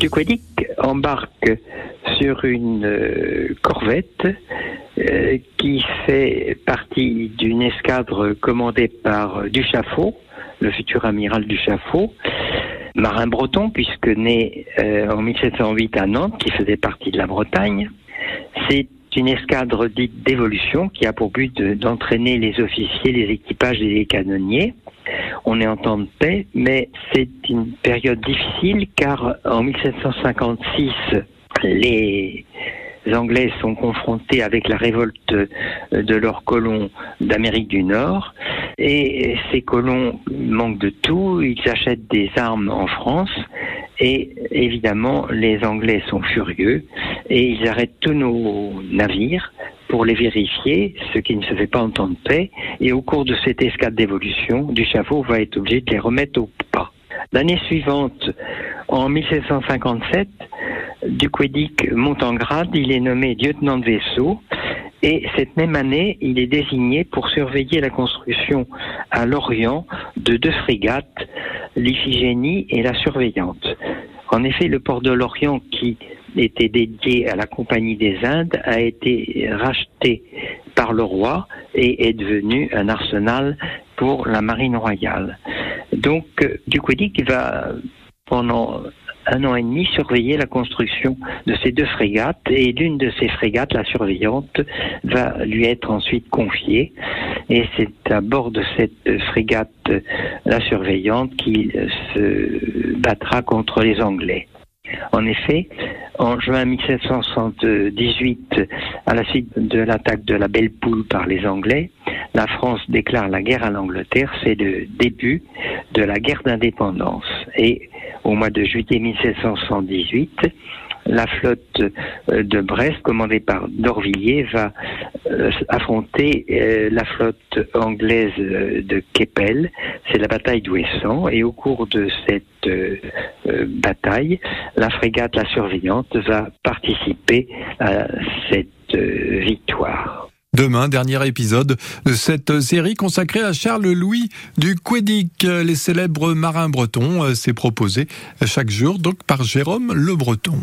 Duquedic embarque sur une euh, corvette euh, qui fait partie d'une escadre commandée par Duchaffaut, le futur amiral Duchaffaut, marin breton, puisque né euh, en 1708 à Nantes, qui faisait partie de la Bretagne. Une escadre dite d'évolution qui a pour but d'entraîner les officiers, les équipages et les canonniers. On est en temps de paix, mais c'est une période difficile car en 1756, les Anglais sont confrontés avec la révolte de leurs colons d'Amérique du Nord et ces colons manquent de tout, ils achètent des armes en France et évidemment les Anglais sont furieux et ils arrêtent tous nos navires pour les vérifier, ce qui ne se fait pas en temps de paix. Et au cours de cette escade d'évolution, Duchaffaut va être obligé de les remettre au pas. L'année suivante, en 1757, Duquedic monte en grade, il est nommé lieutenant de vaisseau. Et cette même année, il est désigné pour surveiller la construction à Lorient de deux frégates, l'Iphigénie et la Surveillante. En effet, le port de Lorient, qui était dédié à la Compagnie des Indes, a été racheté par le roi et est devenu un arsenal pour la marine royale. Donc, Duquedic va pendant un an et demi surveiller la construction de ces deux frégates et l'une de ces frégates, la surveillante, va lui être ensuite confiée et c'est à bord de cette frégate, la surveillante, qu'il se battra contre les Anglais. En effet, en juin 1778, à la suite de l'attaque de la Belle Poule par les Anglais, la France déclare la guerre à l'Angleterre. C'est le début de la guerre d'indépendance. Et au mois de juillet 1778, la flotte euh, de Brest, commandée par Dorvilliers, va euh, affronter euh, la flotte anglaise de Keppel. C'est la bataille d'Ouessant. Et au cours de cette bataille, la frégate La Surveillante va participer à cette victoire. Demain, dernier épisode de cette série consacrée à Charles-Louis du Quédic, les célèbres marins bretons. C'est proposé chaque jour donc par Jérôme Le Breton.